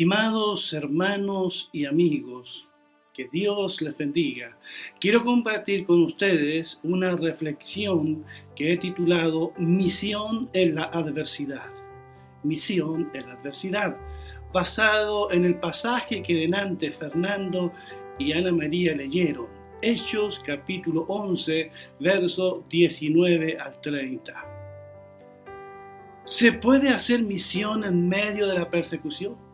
Estimados hermanos y amigos, que Dios les bendiga. Quiero compartir con ustedes una reflexión que he titulado Misión en la adversidad. Misión en la adversidad, basado en el pasaje que denante Fernando y Ana María leyeron, Hechos capítulo 11, verso 19 al 30. ¿Se puede hacer misión en medio de la persecución?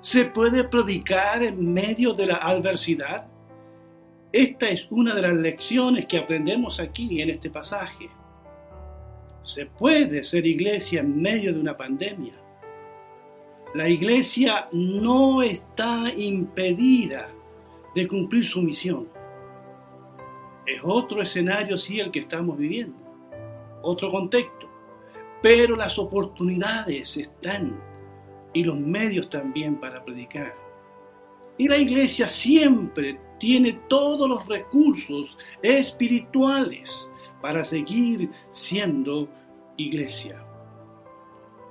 ¿Se puede predicar en medio de la adversidad? Esta es una de las lecciones que aprendemos aquí en este pasaje. Se puede ser iglesia en medio de una pandemia. La iglesia no está impedida de cumplir su misión. Es otro escenario, sí, el que estamos viviendo, otro contexto, pero las oportunidades están y los medios también para predicar. Y la iglesia siempre tiene todos los recursos espirituales para seguir siendo iglesia.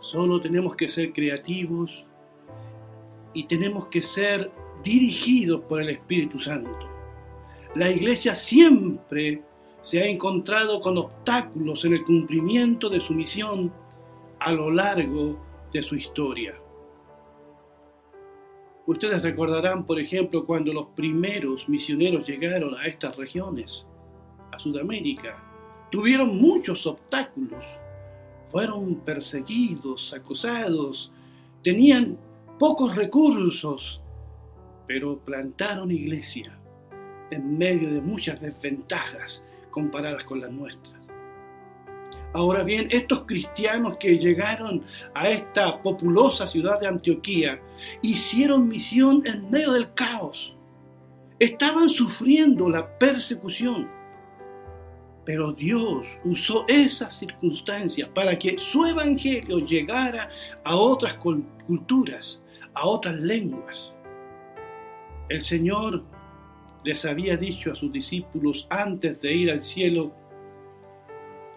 Solo tenemos que ser creativos y tenemos que ser dirigidos por el Espíritu Santo. La iglesia siempre se ha encontrado con obstáculos en el cumplimiento de su misión a lo largo de su historia. Ustedes recordarán, por ejemplo, cuando los primeros misioneros llegaron a estas regiones, a Sudamérica, tuvieron muchos obstáculos, fueron perseguidos, acosados, tenían pocos recursos, pero plantaron iglesia en medio de muchas desventajas comparadas con las nuestras. Ahora bien, estos cristianos que llegaron a esta populosa ciudad de Antioquía hicieron misión en medio del caos. Estaban sufriendo la persecución. Pero Dios usó esas circunstancias para que su evangelio llegara a otras culturas, a otras lenguas. El Señor les había dicho a sus discípulos antes de ir al cielo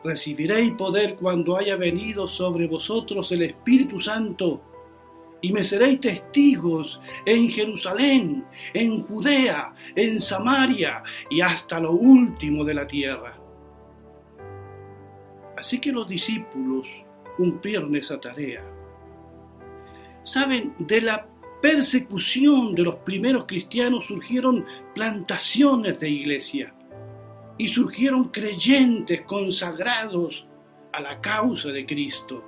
recibiréis poder cuando haya venido sobre vosotros el Espíritu Santo, y me seréis testigos en Jerusalén, en Judea, en Samaria y hasta lo último de la tierra. Así que los discípulos cumplieron esa tarea. Saben, de la persecución de los primeros cristianos surgieron plantaciones de iglesia y surgieron creyentes consagrados a la causa de Cristo.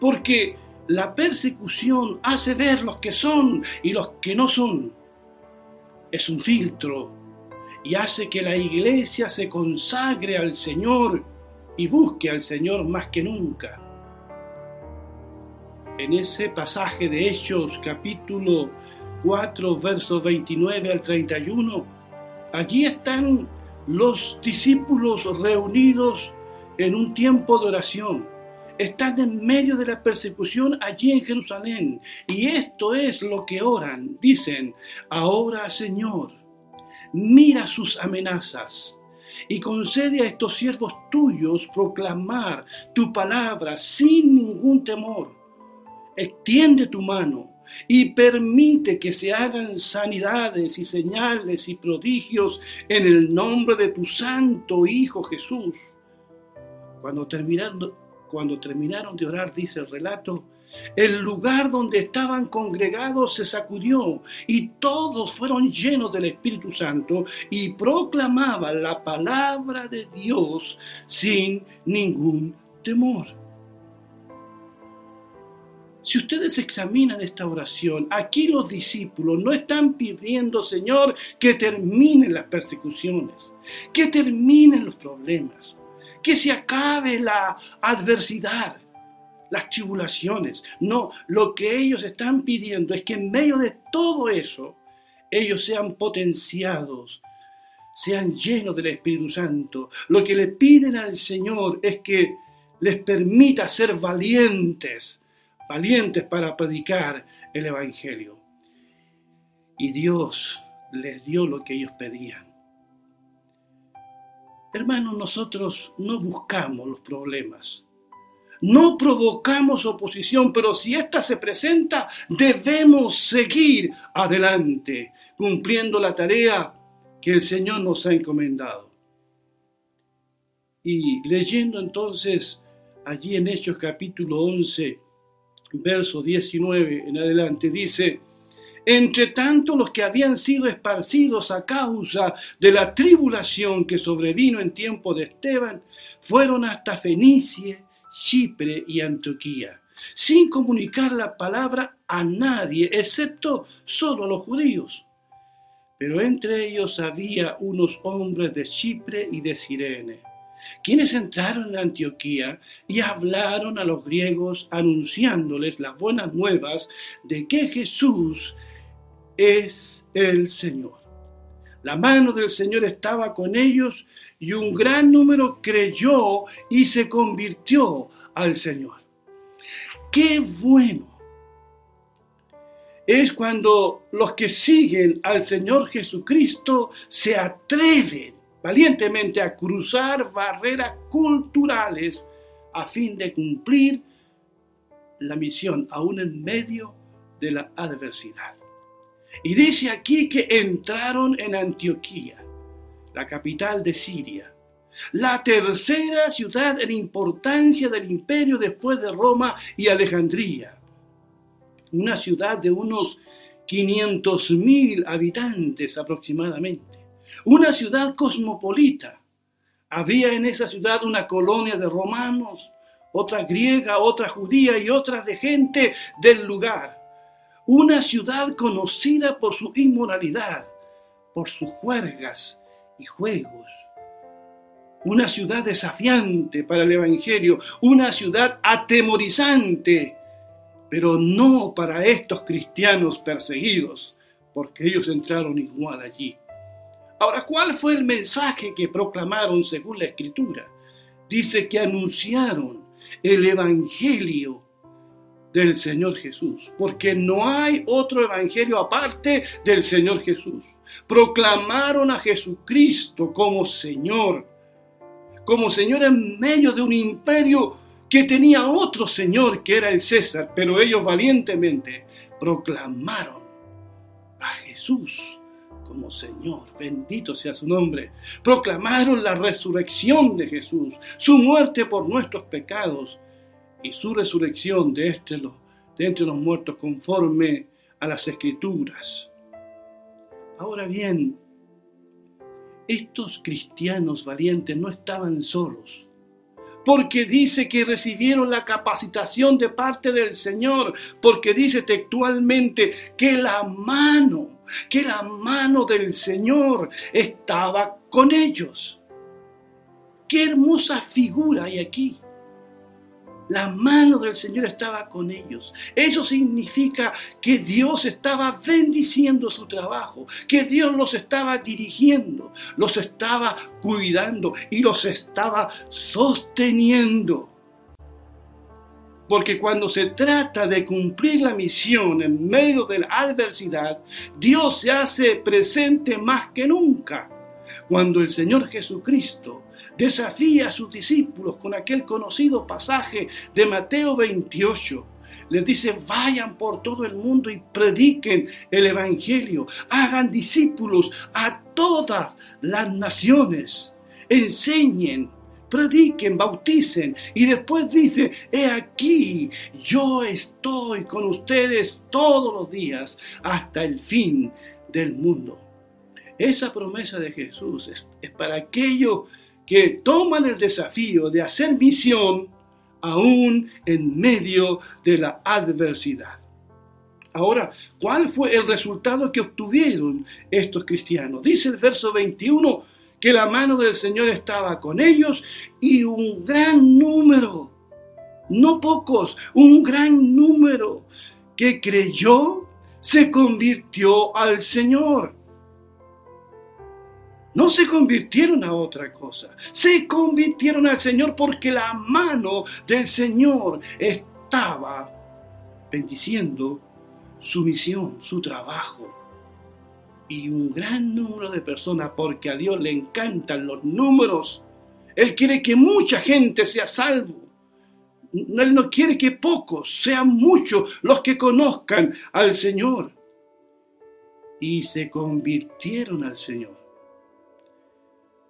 Porque la persecución hace ver los que son y los que no son. Es un filtro y hace que la iglesia se consagre al Señor y busque al Señor más que nunca. En ese pasaje de Hechos capítulo 4, versos 29 al 31, allí están los discípulos reunidos en un tiempo de oración están en medio de la persecución allí en Jerusalén. Y esto es lo que oran. Dicen, ahora Señor, mira sus amenazas y concede a estos siervos tuyos proclamar tu palabra sin ningún temor. Extiende tu mano y permite que se hagan sanidades y señales y prodigios en el nombre de tu santo Hijo Jesús. Cuando terminaron, cuando terminaron de orar, dice el relato, el lugar donde estaban congregados se sacudió y todos fueron llenos del Espíritu Santo y proclamaban la palabra de Dios sin ningún temor. Si ustedes examinan esta oración, aquí los discípulos no están pidiendo, Señor, que terminen las persecuciones, que terminen los problemas, que se acabe la adversidad, las tribulaciones. No, lo que ellos están pidiendo es que en medio de todo eso, ellos sean potenciados, sean llenos del Espíritu Santo. Lo que le piden al Señor es que les permita ser valientes valientes para predicar el Evangelio. Y Dios les dio lo que ellos pedían. Hermanos, nosotros no buscamos los problemas, no provocamos oposición, pero si ésta se presenta, debemos seguir adelante, cumpliendo la tarea que el Señor nos ha encomendado. Y leyendo entonces allí en Hechos capítulo 11, verso 19 en adelante, dice, entre tanto los que habían sido esparcidos a causa de la tribulación que sobrevino en tiempo de Esteban, fueron hasta Fenicia, Chipre y Antioquía, sin comunicar la palabra a nadie, excepto solo a los judíos. Pero entre ellos había unos hombres de Chipre y de Sirene, quienes entraron en Antioquía y hablaron a los griegos anunciándoles las buenas nuevas de que Jesús es el Señor. La mano del Señor estaba con ellos y un gran número creyó y se convirtió al Señor. Qué bueno es cuando los que siguen al Señor Jesucristo se atreven valientemente a cruzar barreras culturales a fin de cumplir la misión, aún en medio de la adversidad. Y dice aquí que entraron en Antioquía la capital de Siria, la tercera ciudad en importancia del imperio después de Roma y Alejandría, una ciudad de unos 500.000 habitantes aproximadamente, una ciudad cosmopolita. Había en esa ciudad una colonia de romanos, otra griega, otra judía y otras de gente del lugar. Una ciudad conocida por su inmoralidad, por sus juergas, y juegos. Una ciudad desafiante para el Evangelio, una ciudad atemorizante, pero no para estos cristianos perseguidos, porque ellos entraron igual allí. Ahora, ¿cuál fue el mensaje que proclamaron según la Escritura? Dice que anunciaron el Evangelio del Señor Jesús, porque no hay otro evangelio aparte del Señor Jesús. Proclamaron a Jesucristo como Señor, como Señor en medio de un imperio que tenía otro Señor que era el César, pero ellos valientemente proclamaron a Jesús como Señor, bendito sea su nombre. Proclamaron la resurrección de Jesús, su muerte por nuestros pecados y su resurrección de, este, de entre los muertos conforme a las escrituras. Ahora bien, estos cristianos valientes no estaban solos, porque dice que recibieron la capacitación de parte del Señor, porque dice textualmente que la mano, que la mano del Señor estaba con ellos. Qué hermosa figura hay aquí. La mano del Señor estaba con ellos. Eso significa que Dios estaba bendiciendo su trabajo, que Dios los estaba dirigiendo, los estaba cuidando y los estaba sosteniendo. Porque cuando se trata de cumplir la misión en medio de la adversidad, Dios se hace presente más que nunca. Cuando el Señor Jesucristo desafía a sus discípulos con aquel conocido pasaje de Mateo 28. Les dice, vayan por todo el mundo y prediquen el Evangelio, hagan discípulos a todas las naciones, enseñen, prediquen, bauticen. Y después dice, he aquí, yo estoy con ustedes todos los días hasta el fin del mundo. Esa promesa de Jesús es, es para aquellos que toman el desafío de hacer misión aún en medio de la adversidad. Ahora, ¿cuál fue el resultado que obtuvieron estos cristianos? Dice el verso 21 que la mano del Señor estaba con ellos y un gran número, no pocos, un gran número que creyó se convirtió al Señor no se convirtieron a otra cosa, se convirtieron al Señor porque la mano del Señor estaba bendiciendo su misión, su trabajo. Y un gran número de personas, porque a Dios le encantan los números, Él quiere que mucha gente sea salvo. Él no quiere que pocos, sean muchos los que conozcan al Señor. Y se convirtieron al Señor.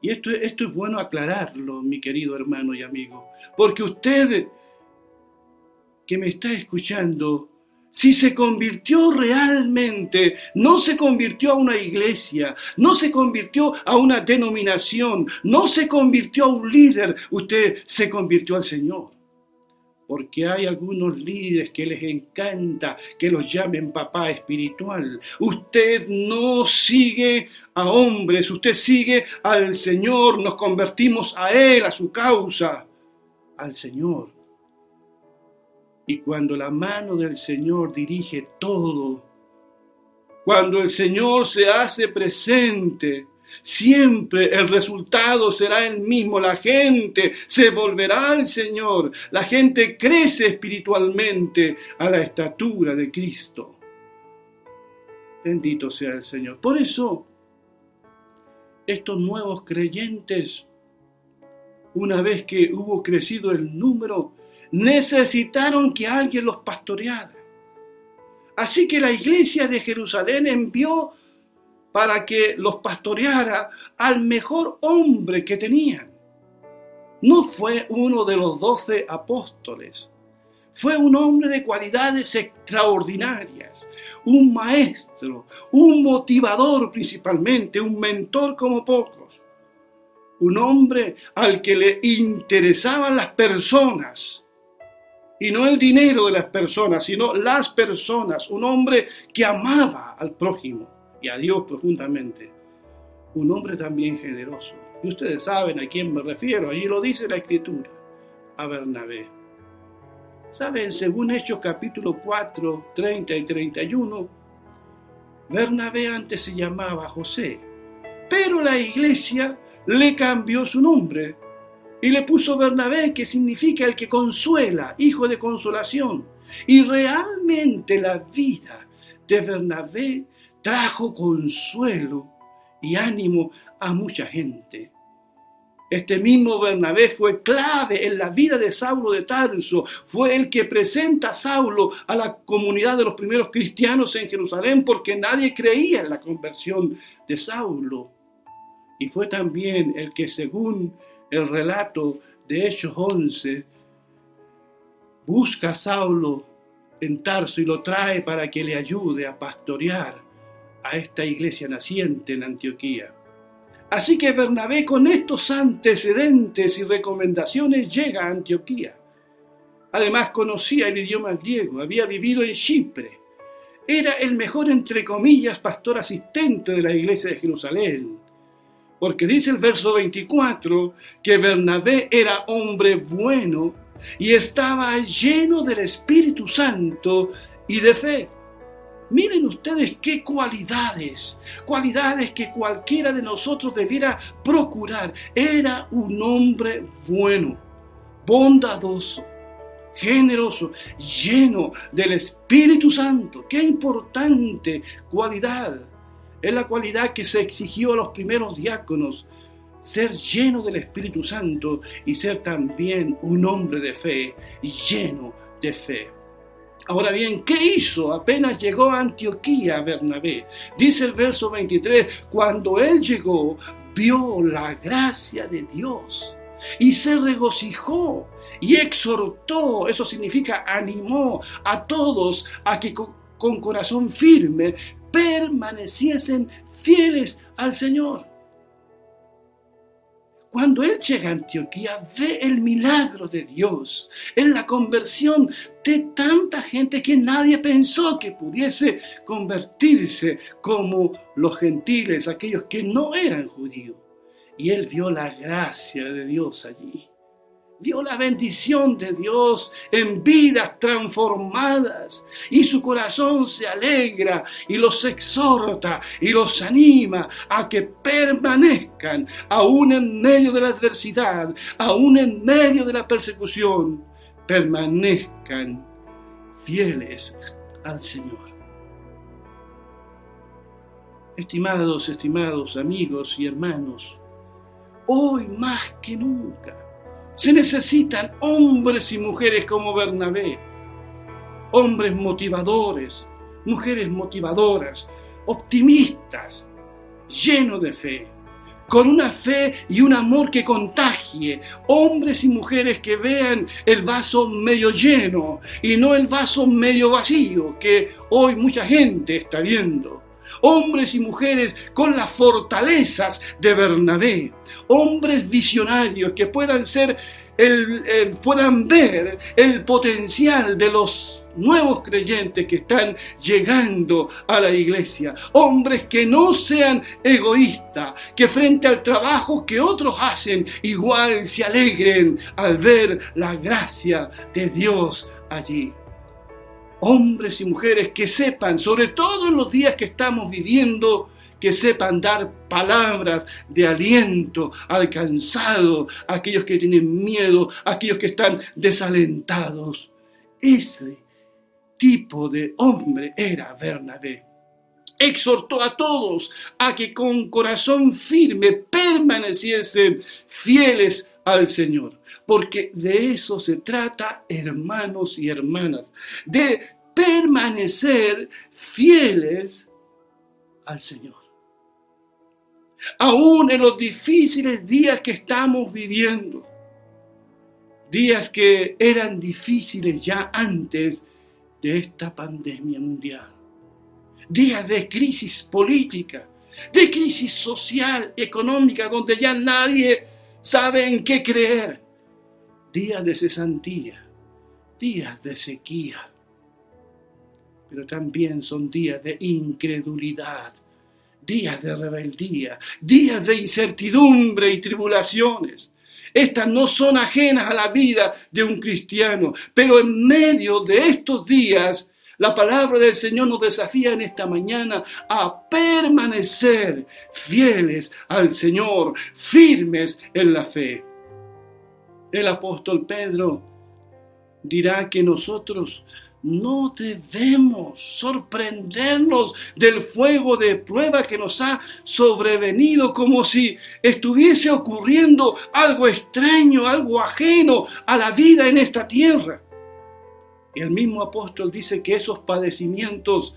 Y esto, esto es bueno aclararlo, mi querido hermano y amigo, porque usted que me está escuchando, si se convirtió realmente, no se convirtió a una iglesia, no se convirtió a una denominación, no se convirtió a un líder, usted se convirtió al Señor. Porque hay algunos líderes que les encanta que los llamen papá espiritual. Usted no sigue a hombres, usted sigue al Señor, nos convertimos a Él, a su causa, al Señor. Y cuando la mano del Señor dirige todo, cuando el Señor se hace presente, siempre el resultado será el mismo. La gente se volverá al Señor. La gente crece espiritualmente a la estatura de Cristo. Bendito sea el Señor. Por eso, estos nuevos creyentes, una vez que hubo crecido el número, necesitaron que alguien los pastoreara. Así que la iglesia de Jerusalén envió para que los pastoreara al mejor hombre que tenían. No fue uno de los doce apóstoles, fue un hombre de cualidades extraordinarias, un maestro, un motivador principalmente, un mentor como pocos, un hombre al que le interesaban las personas, y no el dinero de las personas, sino las personas. Un hombre que amaba al prójimo y a Dios profundamente. Un hombre también generoso. Y ustedes saben a quién me refiero, allí lo dice la escritura, a Bernabé. Saben, según Hechos capítulo 4, 30 y 31, Bernabé antes se llamaba José, pero la iglesia le cambió su nombre y le puso Bernabé, que significa el que consuela, hijo de consolación. Y realmente la vida de Bernabé trajo consuelo y ánimo a mucha gente. Este mismo Bernabé fue clave en la vida de Saulo de Tarso, fue el que presenta a Saulo a la comunidad de los primeros cristianos en Jerusalén porque nadie creía en la conversión de Saulo. Y fue también el que según el relato de Hechos 11, busca a Saulo en Tarso y lo trae para que le ayude a pastorear a esta iglesia naciente en Antioquía. Así que Bernabé con estos antecedentes y recomendaciones llega a Antioquía. Además conocía el idioma griego, había vivido en Chipre. Era el mejor, entre comillas, pastor asistente de la iglesia de Jerusalén porque dice el verso 24 que Bernabé era hombre bueno y estaba lleno del Espíritu Santo y de fe. Miren ustedes qué cualidades, cualidades que cualquiera de nosotros debiera procurar. Era un hombre bueno, bondadoso, generoso, lleno del Espíritu Santo. Qué importante cualidad es la cualidad que se exigió a los primeros diáconos, ser lleno del Espíritu Santo y ser también un hombre de fe, lleno de fe. Ahora bien, ¿qué hizo apenas llegó a Antioquía Bernabé? Dice el verso 23, cuando él llegó, vio la gracia de Dios y se regocijó y exhortó, eso significa animó a todos a que con corazón firme permaneciesen fieles al Señor. Cuando él llega a Antioquía, ve el milagro de Dios en la conversión de tanta gente que nadie pensó que pudiese convertirse como los gentiles, aquellos que no eran judíos. Y él vio la gracia de Dios allí vio la bendición de Dios en vidas transformadas y su corazón se alegra y los exhorta y los anima a que permanezcan aún en medio de la adversidad, aún en medio de la persecución, permanezcan fieles al Señor. Estimados, estimados amigos y hermanos, hoy más que nunca, Se necesitan hombres y mujeres como Bernabé, hombres motivadores, mujeres motivadoras, optimistas, llenos de fe, con una fe y un amor que contagie, hombres y mujeres que vean el vaso medio lleno y no el vaso medio vacío que hoy mucha gente está viendo. Hombres y mujeres con las fortalezas de Bernabé, hombres visionarios que puedan ser el, puedan ver el potencial de los nuevos creyentes que están llegando a la iglesia. Hombres que no sean egoístas, que frente al trabajo que otros hacen, igual se alegren al ver la gracia de Dios allí. Hombres y mujeres que sepan, sobre todo en los días que estamos viviendo, que sepan dar palabras de aliento al cansado, a aquellos que tienen miedo, a aquellos que están desalentados. Ese tipo de hombre era Bernabé. Exhortó a todos a que con corazón firme permaneciesen fieles al Señor, porque de eso se trata, hermanos y hermanas, de permanecer fieles al Señor. Aún en los difíciles días que estamos viviendo, días que eran difíciles ya antes de esta pandemia mundial. Días de crisis política, de crisis social, económica, donde ya nadie sabe en qué creer. Días de cesantía, días de sequía, pero también son días de incredulidad, días de rebeldía, días de incertidumbre y tribulaciones. Estas no son ajenas a la vida de un cristiano, pero en medio de estos días, la palabra del Señor nos desafía en esta mañana a permanecer fieles al Señor, firmes en la fe. El apóstol Pedro dirá que nosotros no debemos sorprendernos del fuego de prueba que nos ha sobrevenido como si estuviese ocurriendo algo extraño, algo ajeno a la vida en esta tierra. Y el mismo apóstol dice que esos padecimientos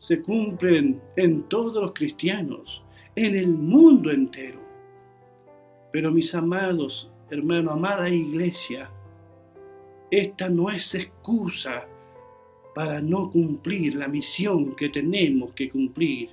se cumplen en todos los cristianos, en el mundo entero. Pero mis amados, hermano, amada iglesia, esta no es excusa para no cumplir la misión que tenemos que cumplir.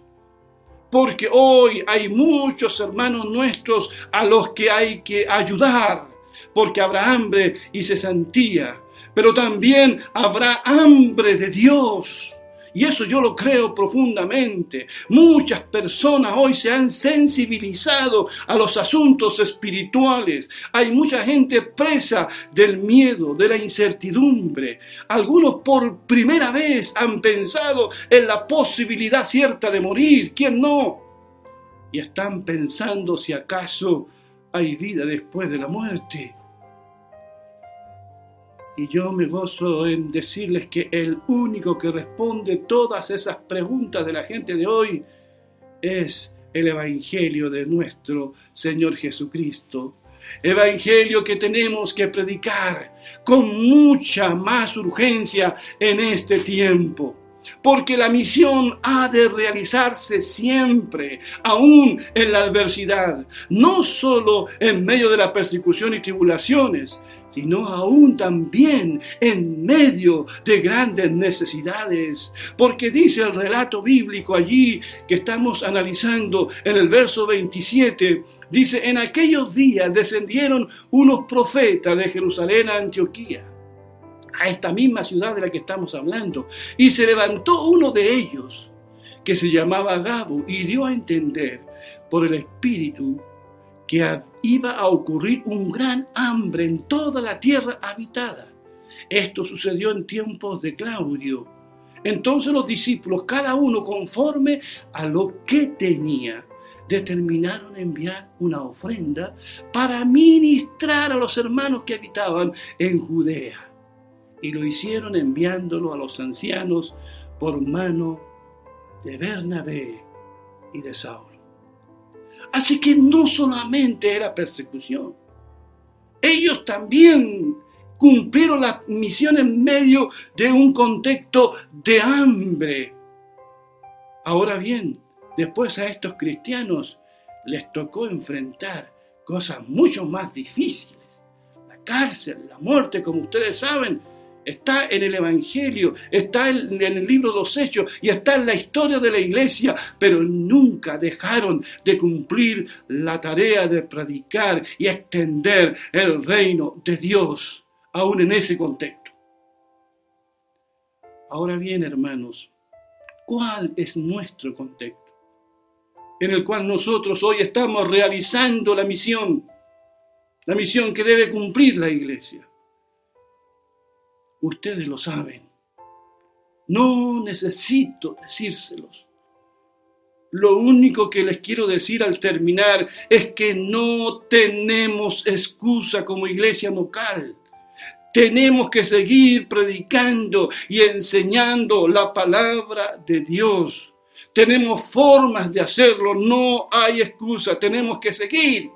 Porque hoy hay muchos hermanos nuestros a los que hay que ayudar, porque habrá hambre y cesantía, pero también habrá hambre de Dios. Y eso yo lo creo profundamente. Muchas personas hoy se han sensibilizado a los asuntos espirituales. Hay mucha gente presa del miedo, de la incertidumbre. Algunos por primera vez han pensado en la posibilidad cierta de morir. ¿Quién no? Y están pensando si acaso hay vida después de la muerte. Y yo me gozo en decirles que el único que responde todas esas preguntas de la gente de hoy es el Evangelio de nuestro Señor Jesucristo. Evangelio que tenemos que predicar con mucha más urgencia en este tiempo porque la misión ha de realizarse siempre, aún en la adversidad, no solo en medio de la persecución y tribulaciones, sino aún también en medio de grandes necesidades. Porque dice el relato bíblico allí que estamos analizando en el verso 27, dice, en aquellos días descendieron unos profetas de Jerusalén a Antioquía a esta misma ciudad de la que estamos hablando. Y se levantó uno de ellos, que se llamaba Gabo, y dio a entender por el Espíritu que iba a ocurrir un gran hambre en toda la tierra habitada. Esto sucedió en tiempos de Claudio. Entonces los discípulos, cada uno conforme a lo que tenía, determinaron enviar una ofrenda para ministrar a los hermanos que habitaban en Judea y lo hicieron enviándolo a los ancianos por mano de Bernabé y de Saulo. Así que no solamente era persecución, Ellos también cumplieron la misión en medio de un contexto de hambre. Ahora bien, después a estos cristianos les tocó enfrentar cosas mucho más difíciles. La cárcel, la muerte, como ustedes saben, está en el Evangelio, está en el libro de los Hechos y está en la historia de la iglesia, pero nunca dejaron de cumplir la tarea de predicar y extender el reino de Dios, aún en ese contexto. Ahora bien, hermanos, ¿cuál es nuestro contexto? En el cual nosotros hoy estamos realizando la misión, la misión que debe cumplir la iglesia. Ustedes lo saben. No necesito decírselos. Lo único que les quiero decir al terminar es que no tenemos excusa como iglesia local. Tenemos que seguir predicando y enseñando la palabra de Dios. Tenemos formas de hacerlo, no hay excusa, tenemos que seguir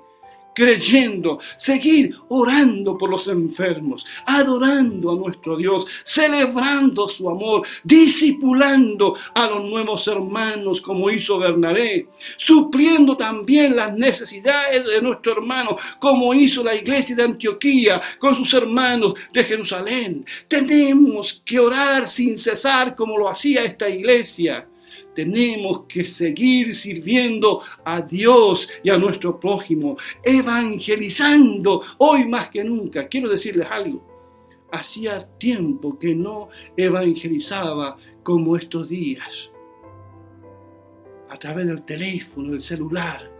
creyendo, seguir orando por los enfermos, adorando a nuestro Dios, celebrando su amor, discipulando a los nuevos hermanos como hizo Bernabé, supliendo también las necesidades de nuestro hermano como hizo la iglesia de Antioquía con sus hermanos de Jerusalén. Tenemos que orar sin cesar como lo hacía esta iglesia tenemos que seguir sirviendo a Dios y a nuestro prójimo, evangelizando hoy más que nunca. Quiero decirles algo. Hacía tiempo que no evangelizaba como estos días. A través del teléfono, del celular,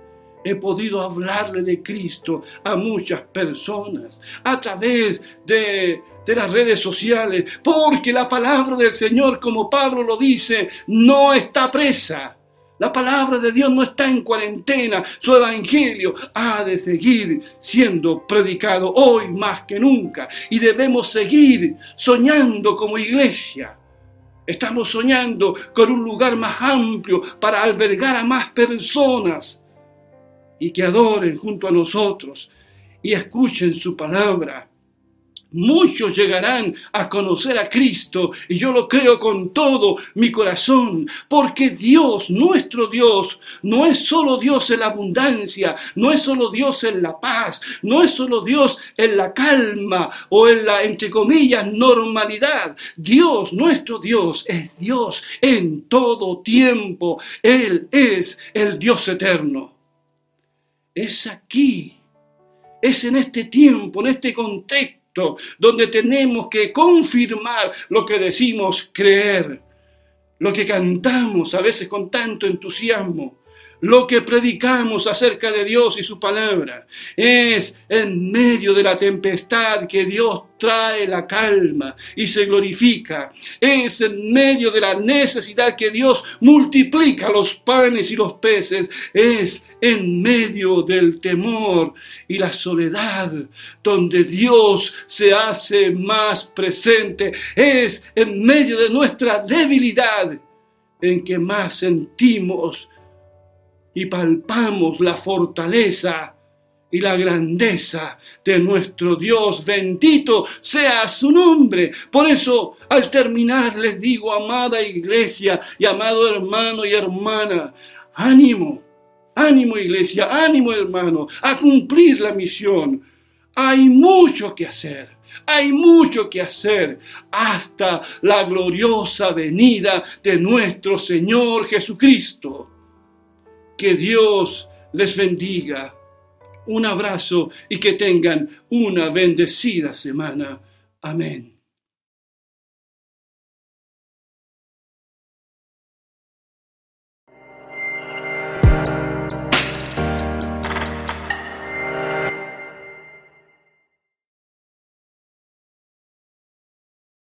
he podido hablarle de Cristo a muchas personas a través de, las redes sociales, porque la palabra del Señor, como Pablo lo dice, no está presa. La palabra de Dios no está en cuarentena, su evangelio ha de seguir siendo predicado hoy más que nunca y debemos seguir soñando como iglesia. Estamos soñando con un lugar más amplio para albergar a más personas y que adoren junto a nosotros y escuchen su palabra. Muchos llegarán a conocer a Cristo y yo lo creo con todo mi corazón, porque Dios, nuestro Dios, no es solo Dios en la abundancia, no es solo Dios en la paz, no es solo Dios en la calma o en la, entre comillas, normalidad. Dios, nuestro Dios, es Dios en todo tiempo. Él es el Dios eterno es aquí, es en este tiempo, en este contexto, donde tenemos que confirmar lo que decimos creer, lo que cantamos a veces con tanto entusiasmo, lo que predicamos acerca de Dios y su palabra. Es en medio de la tempestad que Dios trae la calma y se glorifica. Es en medio de la necesidad que Dios multiplica los panes y los peces. Es en medio del temor y la soledad donde Dios se hace más presente. Es en medio de nuestra debilidad en que más sentimos y palpamos la fortaleza y la grandeza de nuestro Dios. Bendito sea su nombre. Por eso, al terminar, les digo, amada iglesia y amado hermano y hermana, ánimo, ánimo iglesia, ánimo hermano, a cumplir la misión. Hay mucho que hacer. Hay mucho que hacer hasta la gloriosa venida de nuestro Señor Jesucristo. Que Dios les bendiga. Un abrazo y que tengan una bendecida semana. Amén.